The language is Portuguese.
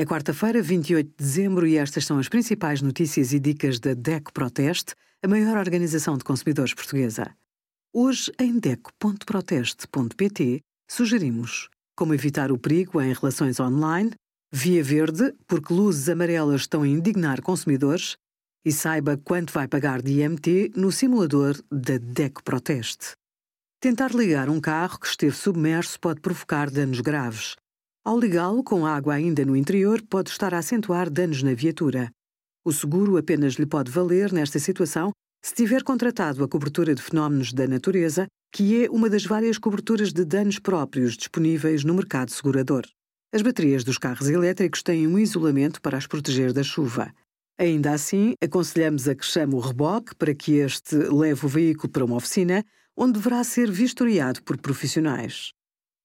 É quarta-feira, 28 de dezembro, e estas são as principais notícias e dicas da DECO Proteste, a maior organização de consumidores portuguesa. Hoje, em DECO.proteste.pt, sugerimos como evitar o perigo em relações online, via verde, porque luzes amarelas estão a indignar consumidores, e saiba quanto vai pagar de IMT no simulador da DECO Proteste. Tentar ligar um carro que esteve submerso pode provocar danos graves. Ao ligá-lo com água ainda no interior, pode estar a acentuar danos na viatura. O seguro apenas lhe pode valer, nesta situação, se tiver contratado a cobertura de fenómenos da natureza, que é uma das várias coberturas de danos próprios disponíveis no mercado segurador. As baterias dos carros elétricos têm um isolamento para as proteger da chuva. Ainda assim, aconselhamos a que chame o reboque para que este leve o veículo para uma oficina, onde deverá ser vistoriado por profissionais.